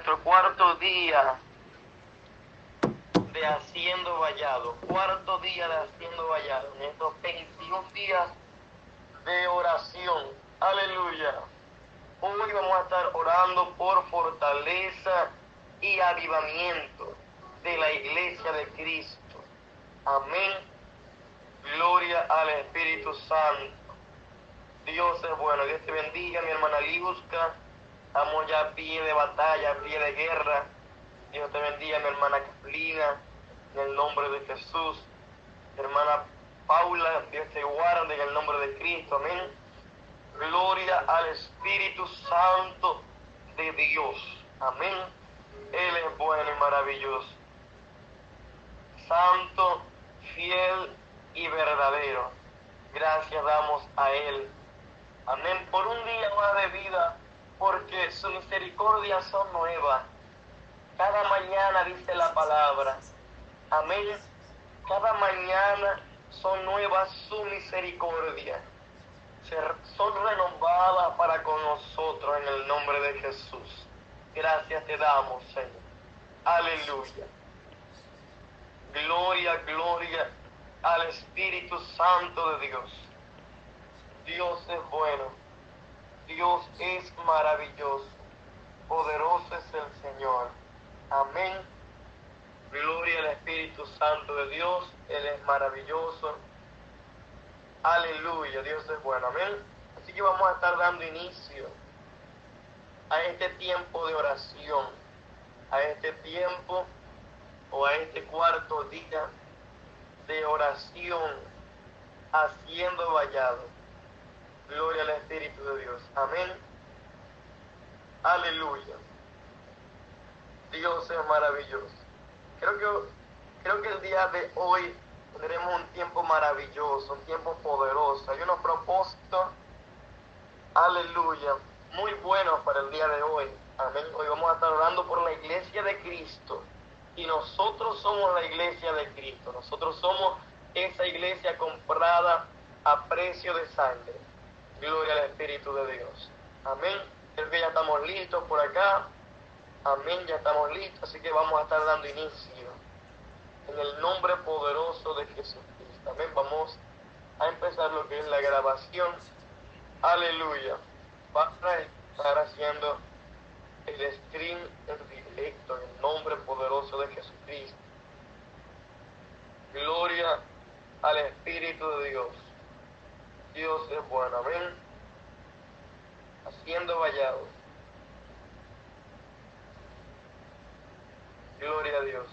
nuestro cuarto día de Haciendo Vallado. Cuarto día de Haciendo Vallado. En estos 21 días de oración. Aleluya. Hoy vamos a estar orando por fortaleza y avivamiento de la iglesia de Cristo. Amén. Gloria al Espíritu Santo. Dios es bueno. Dios te bendiga, mi hermana Liusca. Estamos ya a pie de batalla, pie de guerra. Dios te bendiga, mi hermana Caplina, en el nombre de Jesús. Hermana Paula, Dios te guarde en el nombre de Cristo. Amén. Gloria al Espíritu Santo de Dios. Amén. Él es bueno y maravilloso. Santo, fiel y verdadero. Gracias damos a Él. Amén. Por un día más de vida, porque su misericordia son nuevas. Cada mañana dice la palabra. Amén. Cada mañana son nuevas su misericordia. Son renovadas para con nosotros en el nombre de Jesús. Gracias te damos, Señor. Aleluya. Gloria, gloria al Espíritu Santo de Dios. Dios es bueno. Dios es maravilloso. Poderoso es el Señor. Amén. Gloria al Espíritu Santo de Dios. Él es maravilloso. Aleluya. Dios es bueno. Amén. Así que vamos a estar dando inicio a este tiempo de oración. A este tiempo o a este cuarto día de oración haciendo vallado. Gloria al Espíritu de Dios. Amén. Aleluya. Dios es maravilloso. Creo que, creo que el día de hoy tendremos un tiempo maravilloso, un tiempo poderoso. Hay unos propósitos, aleluya, muy buenos para el día de hoy. Amén. Hoy vamos a estar orando por la iglesia de Cristo. Y nosotros somos la iglesia de Cristo. Nosotros somos esa iglesia comprada a precio de sangre. Gloria al Espíritu de Dios. Amén. Creo que ya estamos listos por acá. Amén, ya estamos listos. Así que vamos a estar dando inicio. En el nombre poderoso de Jesucristo. Amén. Vamos a empezar lo que es la grabación. Aleluya. Para estar haciendo el stream en directo en el nombre poderoso de Jesucristo. Gloria al Espíritu de Dios. Dios es bueno, amén. Haciendo vallado. Gloria a Dios.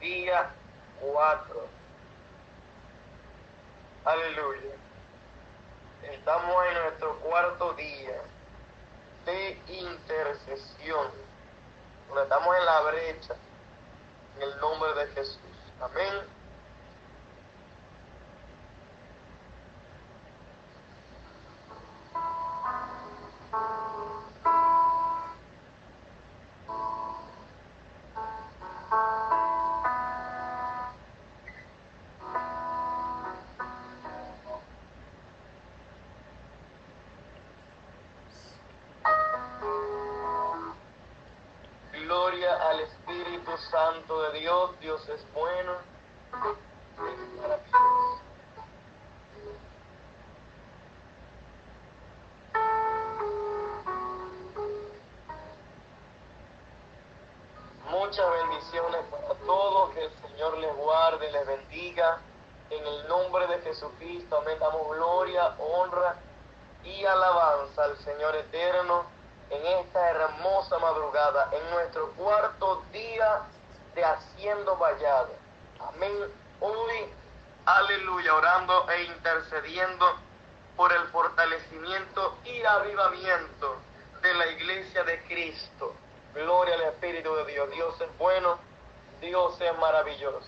Día 4. Aleluya. Estamos en nuestro cuarto día de intercesión. Estamos en la brecha. En el nombre de Jesús. Amén. Gloria al Espíritu Santo de Dios. Dios es bueno. Muchas bendiciones para todos. Que el Señor les guarde, les bendiga. En el nombre de Jesucristo, amén. Damos gloria, honra y alabanza al Señor eterno en esta hermosa madrugada, en nuestro cuarto día de haciendo vallado. Amén. Hoy, aleluya, orando e intercediendo por el fortalecimiento y avivamiento de la iglesia de Cristo. Gloria al Espíritu de Dios. Dios es bueno, Dios es maravilloso.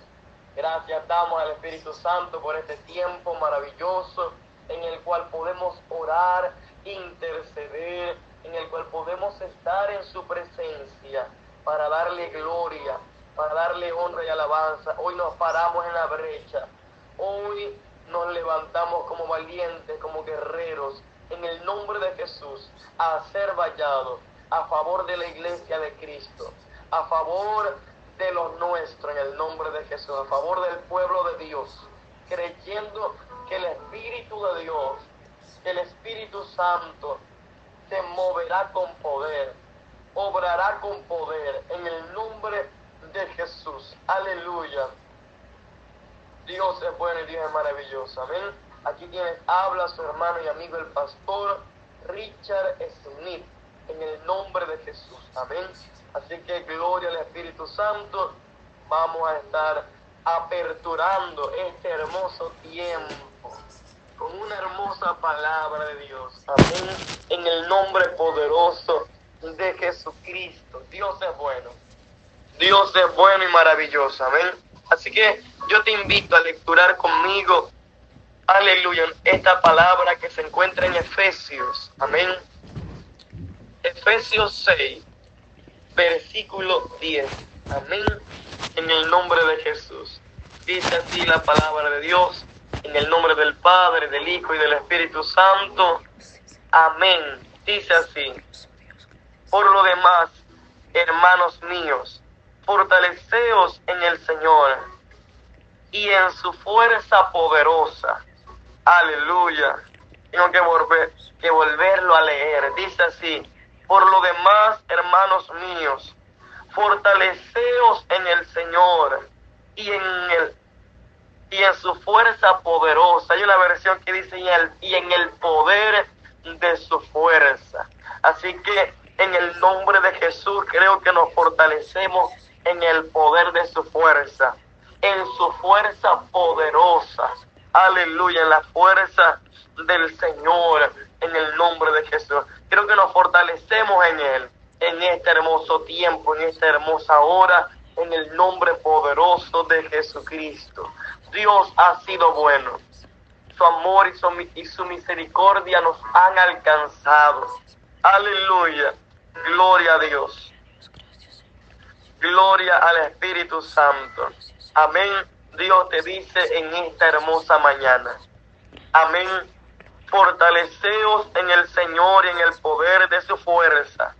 Gracias damos al Espíritu Santo por este tiempo maravilloso en el cual podemos orar, interceder, en el cual podemos estar en su presencia para darle gloria, para darle honra y alabanza. Hoy nos paramos en la brecha. Hoy nos levantamos como valientes, como guerreros, en el nombre de Jesús, a ser vallado a favor de la iglesia de Cristo, a favor de los nuestros en el nombre de Jesús, a favor del pueblo de Dios, creyendo que el Espíritu de Dios, el Espíritu Santo se moverá con poder, obrará con poder en el nombre de Jesús. Aleluya. Dios es bueno y Dios es maravilloso. Amén. Aquí tienes, habla su hermano y amigo el pastor Richard Smith en el nombre de Jesús. Amén. Así que gloria al Espíritu Santo. Vamos a estar aperturando este hermoso tiempo con una hermosa palabra de Dios. Amén. En el nombre poderoso de Jesucristo. Dios es bueno. Dios es bueno y maravilloso. Amén. Así que yo te invito a lecturar conmigo, aleluya, esta palabra que se encuentra en Efesios. Amén. Efesios 6, versículo 10. Amén. En el nombre de Jesús. Dice así la palabra de Dios. En el nombre del Padre, del Hijo y del Espíritu Santo. Amén. Dice así. Por lo demás, hermanos míos, fortaleceos en el Señor y en su fuerza poderosa. Aleluya. Tengo que, volver, que volverlo a leer. Dice así. Por lo demás, hermanos míos, fortaleceos en el Señor y en el y en su fuerza poderosa. Hay una versión que dice y el, y en el poder de su fuerza. Así que en el nombre de Jesús creo que nos fortalecemos en el poder de su fuerza, en su fuerza poderosa. Aleluya, en la fuerza del Señor, en el nombre de Jesús. Creo que nos fortalecemos en Él, en este hermoso tiempo, en esta hermosa hora, en el nombre poderoso de Jesucristo. Dios ha sido bueno. Su amor y su, misericordia nos han alcanzado. Aleluya. Gloria a Dios. Gloria al Espíritu Santo. Amén. Dios te dice en esta hermosa mañana. Amén. Fortaleceos en el Señor y en el poder de su fuerza.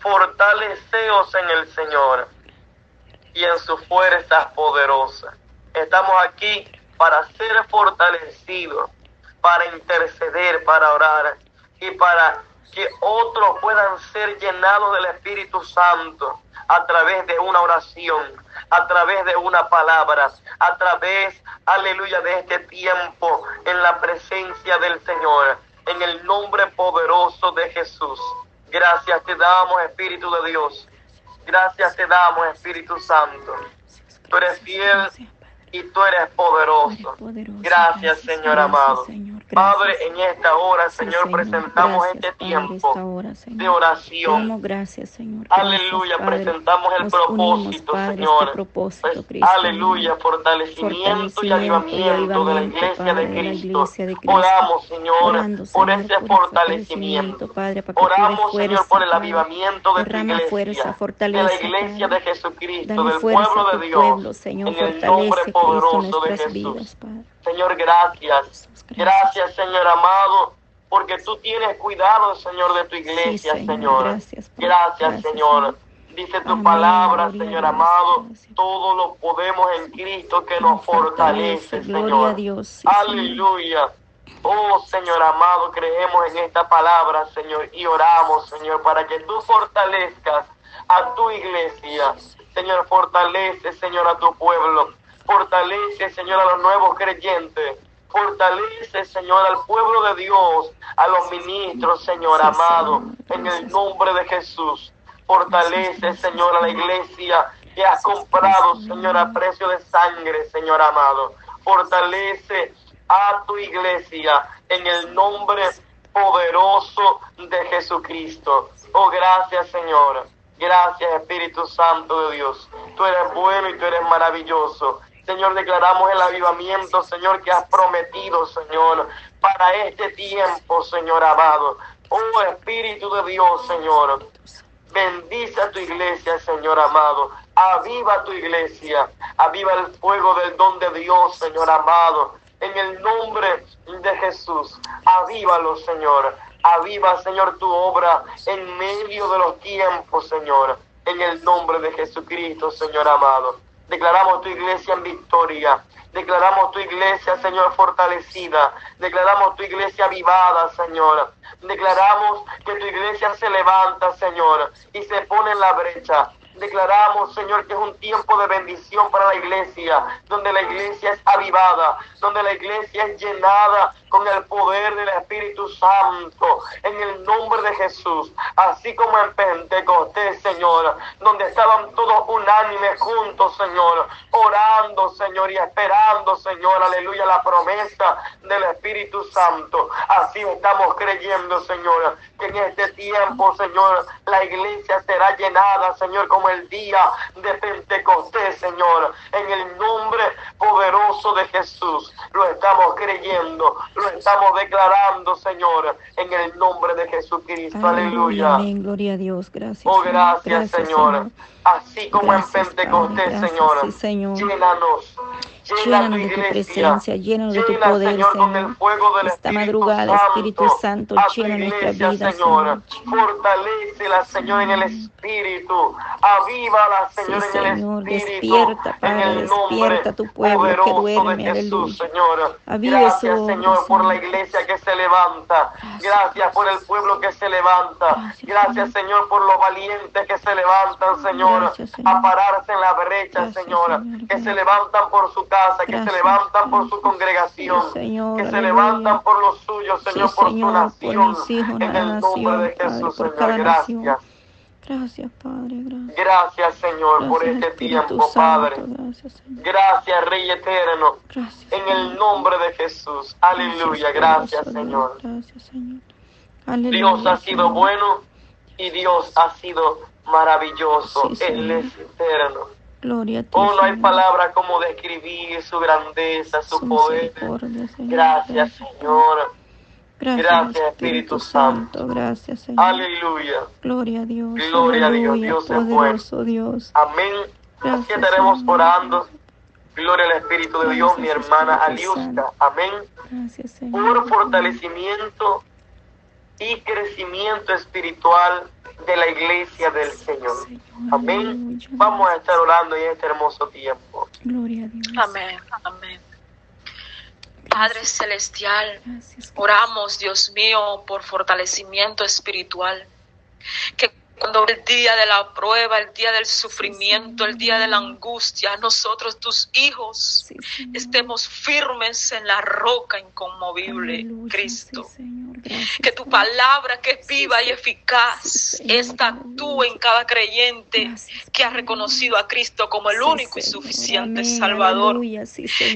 Fortaleceos en el Señor y en su fuerza poderosa. Estamos aquí para ser fortalecidos, para interceder, para orar y para que otros puedan ser llenados del Espíritu Santo a través de una oración, a través de una palabra, a través, aleluya, de este tiempo en la presencia del Señor, en el nombre poderoso de Jesús. Gracias te damos, Espíritu de Dios. Gracias te damos, Espíritu Santo. Tú eres fiel y tú eres poderoso. Gracias, Señor amado. Padre, en esta hora, Señor, presentamos este tiempo de oración. gracias, Señor. aleluya, presentamos el propósito, este Señor. Pues, aleluya, fortalecimiento y avivamiento de la iglesia de Cristo. Oramos, Señor, por ese fortalecimiento. Oramos, Señor, por el avivamiento de tu iglesia, de la iglesia de Jesucristo, del pueblo de Dios, en el nombre poderoso de Jesús. Señor, gracias. Gracias, Señor amado, porque tú tienes cuidado, Señor, de tu iglesia, Señor. Gracias, Señor. Dice tu palabra, Señor amado, todo lo podemos en Cristo que nos fortalece, Señor. Aleluya. Oh Señor amado, creemos en esta palabra, Señor, y oramos, Señor, para que tú fortalezcas a tu iglesia. Señor, fortalece, Señor, a tu pueblo. Fortalece, Señor, a los nuevos creyentes. Fortalece, Señor, al pueblo de Dios, a los ministros, Señor amado, en el nombre de Jesús. Fortalece, Señor, a la iglesia que has comprado, Señor, a precio de sangre, Señor amado. Fortalece a tu iglesia en el nombre poderoso de Jesucristo. Oh, gracias, Señor. Gracias, Espíritu Santo de Dios. Tú eres bueno y tú eres maravilloso. Señor, declaramos el avivamiento, Señor, que has prometido, Señor, para este tiempo, Señor amado. Oh Espíritu de Dios, Señor, bendice a tu iglesia, Señor amado. Aviva tu iglesia, aviva el fuego del don de Dios, Señor amado. En el nombre de Jesús, avívalo, Señor. Aviva, Señor, tu obra en medio de los tiempos, Señor. En el nombre de Jesucristo, Señor amado. Declaramos tu iglesia en victoria. Declaramos tu iglesia, Señor, fortalecida. Declaramos tu iglesia avivada, Señor. Declaramos que tu iglesia se levanta, Señor, y se pone en la brecha. Declaramos, Señor, que es un tiempo de bendición para la iglesia, donde la iglesia es avivada, donde la iglesia es llenada con el poder del Espíritu Santo, en el nombre de Jesús, así como en Pentecostés, Señor, donde estaban todos unánimes juntos, Señor, orando, Señor, y esperando, Señor, aleluya, la promesa del Espíritu Santo. Así estamos creyendo, Señor, que en este tiempo, Señor, la iglesia será llenada, Señor, como el día de Pentecostés, Señor, en el nombre poderoso de Jesús. Lo estamos creyendo, lo estamos declarando, Señor, en el nombre de Jesucristo. Aleluya. Amén. Gloria a Dios. Gracias. Oh, Señor. gracias, Señor. Así como Gracias, en Pentecostés, Padre. Gracias, Señor. sí, Señor. Llénanos. Llena Llénanos de tu presencia, llénanos de tu poder, Señor, Esta madrugada, Espíritu Santo, llena nuestra vida, Señor. Fortalécela, Señor, en el Espíritu. Avívala, Señor, en el Señor, Espíritu. despierta, Padre, despierta tu pueblo que duerme, aleluya. Aviva Gracias, Señor, por la iglesia que se levanta. Gracias por el pueblo que se levanta. Gracias, Señor, por los valientes que se levantan, Señor, a pararse en la brecha, Señor. que se levantan por su casa, que se Gracias, levantan por su congregación, Sí, Señor, que se levantan por los suyos, Sí, Señor, por su Señor, por nación. mis hijos, en el nombre de Padre, Jesús, por Señor. Gracias. Gracias, Padre. Gracias. Gracias, Señor, por Gracias, este Espíritu tiempo, Santo. Padre. Gracias, Señor. Gracias, Rey eterno. Gracias. En el nombre de Jesús. Aleluya. Gracias, Señor. Dios. Gracias, Señor. Aleluya, Dios ha sido Señor. bueno y Dios ha sido maravilloso. Sí, Él es eterno. Gloria a ti. Oh, no hay Señor. palabra como describir su grandeza, su Su poder. Señor. Gracias, Señor. Gracias, Gracias, Espíritu Santo. Gracias, Señor. Aleluya. Gloria a Dios. Gloria a Dios, Dios poderoso Dios. Amén. Así Gracias, estaremos Señor. orando. Gloria al Espíritu de Dios, mi hermana Espíritu Aliuska. Amén. Gracias, por Señor. fortalecimiento y crecimiento espiritual de la iglesia del Señor. Amén. Vamos a estar orando en este hermoso tiempo. Gloria a Dios. Amén, amén. Padre Celestial, oramos, Dios mío, por fortalecimiento espiritual. Que cuando el día de la prueba, el día del sufrimiento, el día de la angustia, nosotros, tus hijos, estemos firmes en la roca inconmovible, Cristo. Que tu palabra que es viva y eficaz, esta actúe en cada creyente que ha reconocido a Cristo como el único y suficiente Salvador.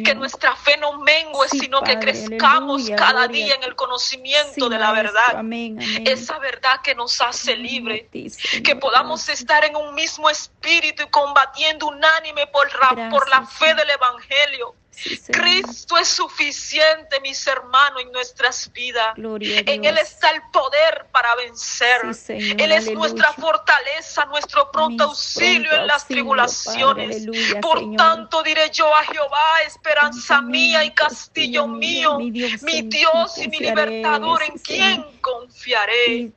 Que nuestra fe no mengue, sino que crezcamos cada día en el conocimiento de la verdad. Esa verdad que nos hace libre. Que podamos estar en un mismo espíritu y combatiendo unánime por, la- por la Gracias, fe del Evangelio. Sí. Cristo es suficiente, mis hermanos, en nuestras vidas. En. Él está el poder para vencer. Sí, Él es aleluya. nuestra fortaleza, nuestro pronto auxilio pronto en las auxilio, tribulaciones. Aleluya, Por Señor. tanto diré yo a Jehová, esperanza mía y castillo mío, mi Dios mi Dios y mi libertador, en quien confiaré.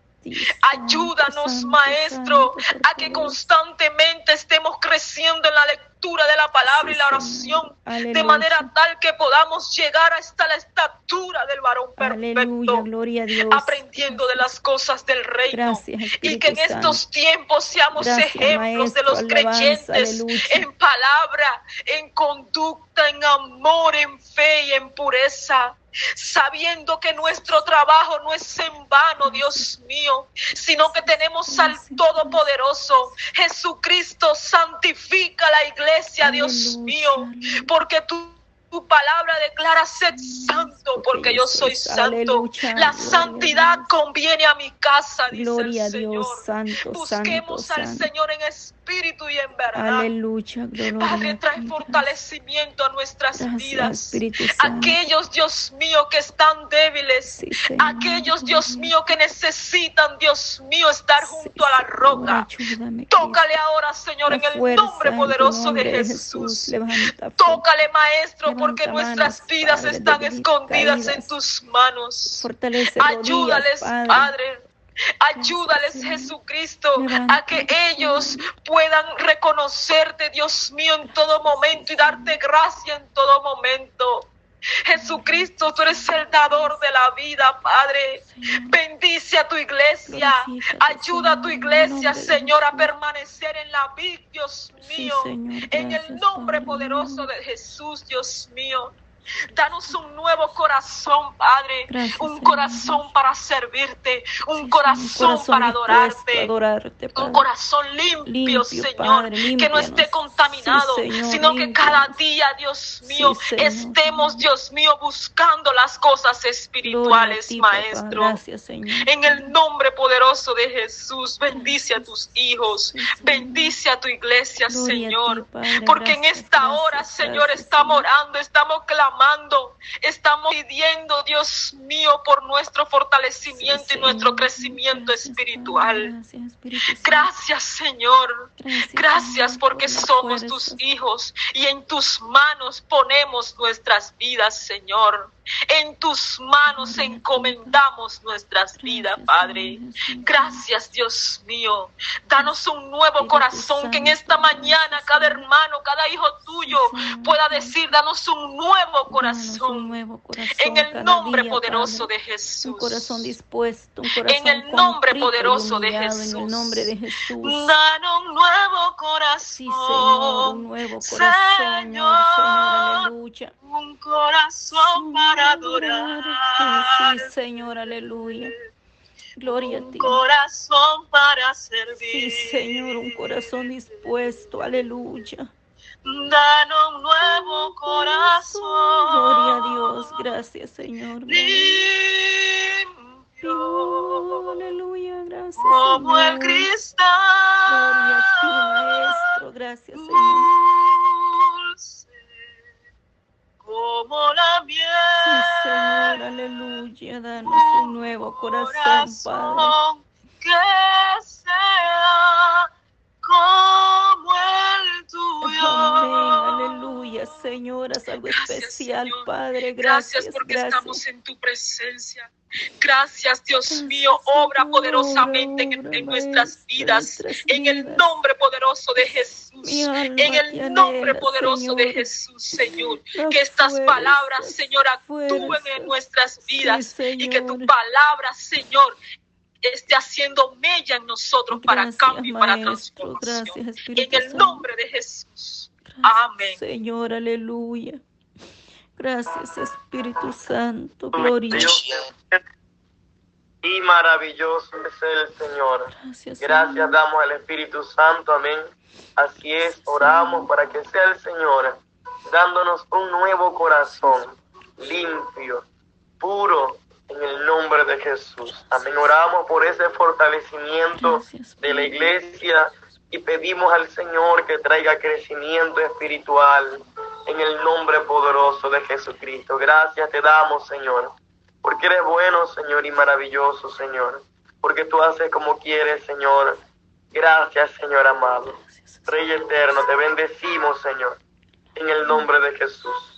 Ayúdanos, Maestro, a que constantemente estemos creciendo en la lectura de la palabra y la oración, de manera tal que podamos llegar hasta la estatura del varón Aleluya, perfecto, gloria a Dios. aprendiendo de las cosas del reino. Gracias, Y que en estos tiempos seamos Gracias, ejemplos de Maestro, los alabanza, creyentes aleluya. en palabra, en conducta, en amor, en fe y en pureza. Sabiendo que nuestro trabajo no es en vano, Dios mío, sino que tenemos al Todopoderoso. Jesucristo santifica la iglesia, Dios Aleluya, mío, porque tú tu palabra declara sed santo porque yo soy Jesús, santo. La santidad conviene a mi casa, dice Gloria el Señor. Dios, santo, Busquemos santo, al santo. Señor en espíritu y en verdad. Aleluya, gloria Padre, trae fortalecimiento a nuestras Gracias, vidas. Aquellos, Dios mío, que están débiles. Sí, Aquellos, Dios mío, que necesitan, Dios mío, estar Sí, junto a la roca. ayúdame, Tócale ahora, Señor, en el fuerza nombre poderoso de Jesús. Levanta fe. Tócale, Maestro, porque nuestras vidas Padre, están escondidas en tus manos. Fortalece Ayúdales, rodillas, Padre. Ayúdales. Jesucristo, a que ellos puedan reconocerte, Dios mío, en todo momento y darte gracia en todo momento. Jesucristo, tú eres el dador de la vida, Padre. Bendice a tu iglesia. Ayuda a tu iglesia, Señor, a permanecer en la vida, Dios mío. En el nombre poderoso de Jesús, Dios mío. Danos un nuevo corazón, Padre. Gracias, un Señor. corazón para servirte. Un Sí, corazón, para adorarte. adorarte, Un corazón limpio, Limpio, Señor, Padre, que no esté contaminado, Sí, Señor, sino que cada día, Dios mío, Sí, estemos, Dios mío, buscando las cosas espirituales, ti. Maestro. Gracias, Señor. En el nombre poderoso de Jesús, bendice a tus hijos, bendice a tu iglesia, Gloria a ti, Señor. Padre. Porque en esta gracias, hora, Señor, estamos orando, estamos clamando, estamos pidiendo, Dios mío, por nuestro fortalecimiento Sí, y nuestro crecimiento Gracias, espiritual. Gracias, Señor. Gracias, porque por somos tus hijos y en tus manos ponemos nuestras vidas, Señor. En tus manos encomendamos nuestras vidas, Padre. Gracias, Dios mío. Danos un nuevo corazón que en esta mañana cada hermano, cada hijo tuyo pueda decir, danos un nuevo Un corazón. nuevo corazón En el nombre día, poderoso Padre. de Jesús. Un corazón dispuesto, un corazón el nombre poderoso de humillado, En Jesús. el nombre de Jesús. Danos un nuevo corazón. Sí, Señor, un nuevo corazón, Señor, Señor, aleluya. Un corazón para adorar. Sí, Señor, aleluya. Gloria a ti. Un corazón para Sí, servir. Señor, un corazón dispuesto, aleluya. Danos un nuevo corazón. Gloria a Dios, gracias, Señor. Limpio. Aleluya, gracias. Como el Señor. Gloria a cristal. ti, Maestro, gracias, Señor. Dulce. Como la miel. Sí, Señor, aleluya. Danos un nuevo corazón, Padre. corazón que sea como el tuyo. Amén, aleluya, Señor, haz algo Gracias, especial, Señor. Padre. Gracias, Gracias, porque gracias. estamos en tu presencia. Gracias, Dios mío, obra poderosamente en, en nuestras vidas. en el nombre poderoso de Jesús. En el nombre poderoso de Señor. Señor, Que estas palabras, Señor, actúen en nuestras vidas. y que tu palabra, Señor, esté haciendo mella en nosotros para cambio y para transformación. Gracias, Espíritu En el nombre de Jesús. Gracias, Amén. Señor, aleluya. Gracias, Espíritu Santo. Gloria. Y maravilloso es el Señor. Gracias, Gracias Señor. damos al Espíritu Santo, amén. Así es, oramos para que sea el Señor dándonos un nuevo corazón, limpio, puro, en el nombre de Jesús. Amén. Oramos por ese fortalecimiento de la iglesia y pedimos al Señor que traiga crecimiento espiritual en el nombre poderoso de Jesucristo. Gracias te damos, Señor, porque eres bueno, Señor, y maravilloso, Señor, porque tú haces como quieres, Señor. Gracias, Señor amado. Rey eterno, te bendecimos, Señor, en el nombre de Jesús.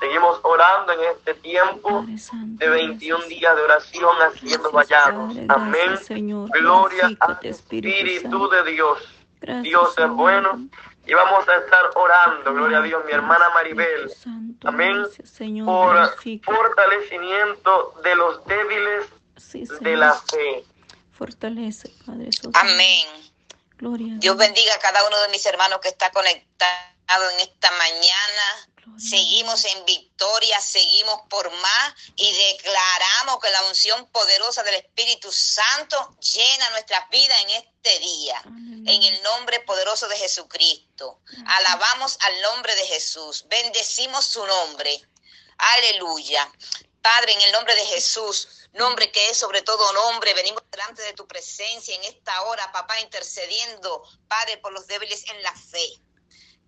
Seguimos orando en este tiempo de 21 gracias. días de oración haciendo vallados. Amén. Gloria al Espíritu de Dios. Dios es bueno y vamos a estar orando, gloria a Dios, mi hermana Maribel, amén, por fortalecimiento de los débiles de la fe. Fortalece, Padre. Amén. Gloria a Dios bendiga a cada uno de mis hermanos que está conectado en esta mañana. Seguimos en victoria, seguimos por más y declaramos que la unción poderosa del Espíritu Santo llena nuestras vidas en este día. En el nombre poderoso de Jesucristo. Alabamos al nombre de Jesús. Bendecimos su nombre. Aleluya. Padre, en el nombre de Jesús, nombre que es sobre todo nombre, venimos delante de tu presencia en esta hora, papá, intercediendo, Padre, por los débiles en la fe.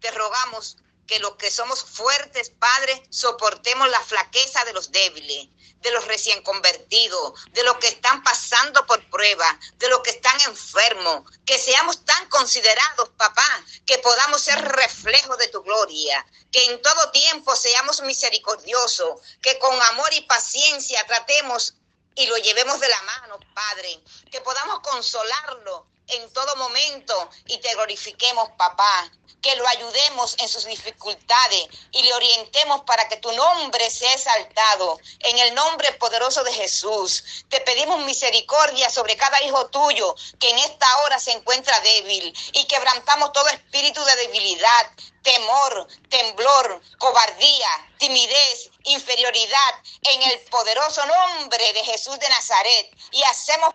Te rogamos que los que somos fuertes, Padre, soportemos la flaqueza de los débiles. de los recién convertidos, de los que están pasando por prueba, de los que están enfermos, que seamos tan considerados, papá, que podamos ser reflejo de tu gloria, que en todo tiempo seamos misericordiosos, que con amor y paciencia tratemos y lo llevemos de la mano, Padre, que podamos consolarlo en todo momento y te glorifiquemos, papá, que lo ayudemos en sus dificultades y le orientemos para que tu nombre sea exaltado. En el nombre poderoso de Jesús, te pedimos misericordia sobre cada hijo tuyo que en esta hora se encuentra débil y quebrantamos todo espíritu de debilidad, temor, temblor, cobardía, timidez, inferioridad, en el poderoso nombre de Jesús de Nazaret. Y hacemos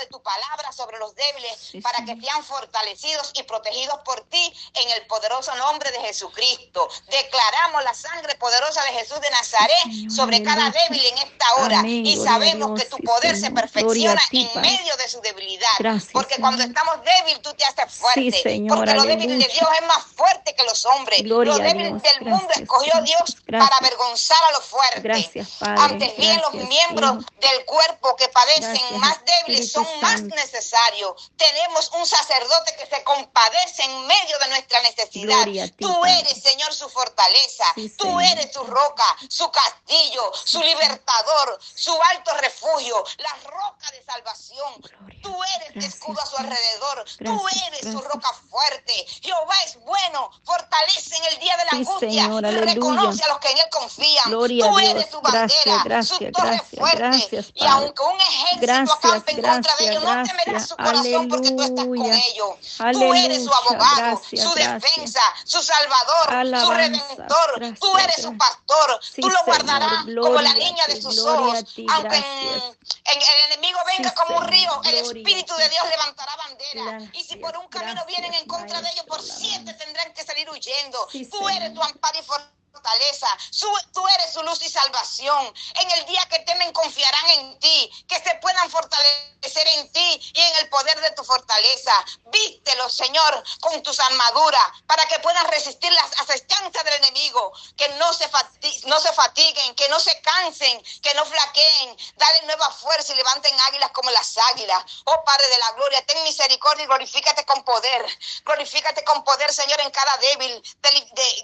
de tu palabra sobre los débiles para que sean fortalecidos y protegidos por ti en el poderoso nombre de Jesucristo. Declaramos la sangre poderosa de Jesús de Nazaret sobre cada débil en esta hora y sabemos que tu poder se perfecciona en medio de su debilidad. porque cuando estamos débiles tú te haces fuerte. porque lo débil de Dios es más fuerte que los hombres. lo débil del mundo escogió Dios para avergonzar a los fuertes. Antes bien los miembros del cuerpo que padecen más débiles son más necesarios. Tenemos un sacerdote que se compadece en medio de nuestra necesidad. Tú eres, Señor, su fortaleza. Tú eres su roca, su castillo, su libertador, su alto refugio, la roca de salvación. Tú eres escudo a su alrededor. Tú eres su roca fuerte. Jehová es bueno. Fortalece en el día de la angustia. y reconoce a los que en él confían. Tú eres su bandera, su torre fuerte. y aunque un ejército acampe en de ellos, no temerás su corazón porque tú estás con ellos. Tú eres su abogado, su defensa, su salvador, su redentor. tú eres su pastor. tú lo guardarás como la niña de sus ojos. Aunque el enemigo venga como un río, el Espíritu de Dios levantará bandera. y si por un camino vienen en contra de ellos, por siete tendrán que salir huyendo. tú eres tu amparo y fortaleza. tú eres su luz y salvación. En el día que temen confiarán en ti, que se puedan fortalecer en ti y en el poder de tu fortaleza. Vístelo, Señor, con tus armaduras para que puedan resistir las asestancias del enemigo, que no se, no se fatiguen, que no se cansen, que no flaqueen. Dale nueva fuerza y levanten águilas como las águilas. Oh Padre de la gloria, ten misericordia y glorifícate con poder. Glorifícate con poder, Señor, en cada débil.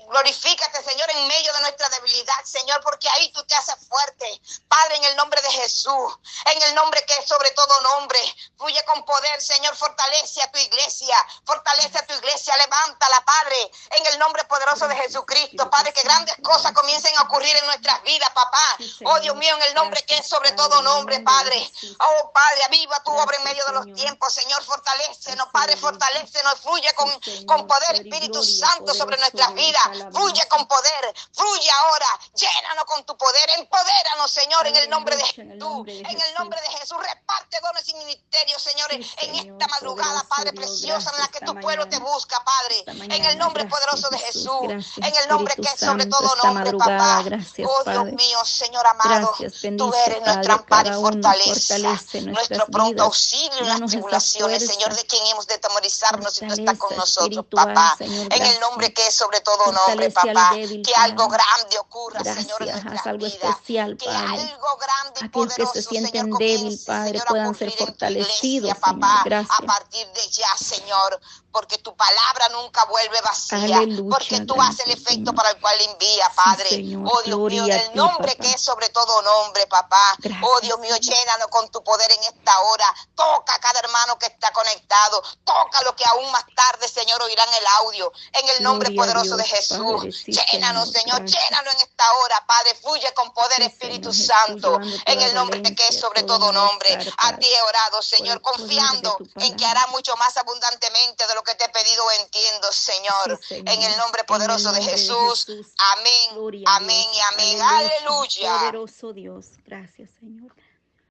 glorifícate, Señor, en medio de nuestra debilidad, Señor, porque ahí tú te haces fuerte. Padre, en el nombre de Jesús, en el nombre que es sobre todo nombre, fluye con poder, Señor, fortalece a tu iglesia, fortalece a tu iglesia, levántala, Padre, en el nombre poderoso de Jesucristo, Padre, que grandes cosas comiencen a ocurrir en nuestras vidas, papá. Oh Dios mío, en el nombre que es sobre todo nombre, Padre. Oh Padre, aviva tu obra en medio de los tiempos, Señor, fortalecenos, Padre, fortalecenos, fluye con, con poder, Espíritu Santo, sobre nuestras vidas, fluye con poder, Fluye ahora, llénanos con tu poder, empodéranos, Señor, en el nombre de Jesús. En el nombre de Jesús, reparte dones y ministerios, Señor, en esta madrugada, Padre preciosa, en la que tu pueblo te busca, Padre. En el nombre poderoso de Jesús, en el nombre que es sobre todo nombre, papá. Oh Dios mío, Señor amado, tú eres nuestra amparo y fortaleza, nuestro pronto auxilio en las tribulaciones, Señor, de quien hemos de temorizarnos si tú estás con nosotros, papá. En el nombre que es sobre todo nombre, papá. Que algo grande ocurra, Señor, en nuestra algo vida. especial, que algo grande y poderoso, que se sienten Señor, débil, Padre, puedan ser iglesia, Señor. papá, Gracias. a partir de ya, Señor, porque tu palabra nunca vuelve vacía, Aleluya, porque tú gracias, haces el efecto Señor. para el cual envía, Padre. Señor, oh Dios mío, en el ti, nombre papá. que es sobre todo nombre, papá. Gracias, oh Dios mío, llénanos con tu poder en esta hora. Toca a cada hermano que está conectado. Toca lo que aún más tarde, Señor, oirán el audio. En el nombre Gloria poderoso de Jesús. Padre, sí, llénanos, Señor, gracias. llénanos en esta hora, Padre. Fluye con poder, Sí, Espíritu Señor Santo. En el nombre de que es sobre todo nombre. A ti he orado, Señor, confiando en que hará mucho más abundantemente de lo que te he pedido entiendo, Señor. Sí, Señor. En el nombre poderoso el de nombre de Jesús. Jesús. Amén. Gloria Amén y amén. Aleluya. Poderoso Dios. Gracias, Señor.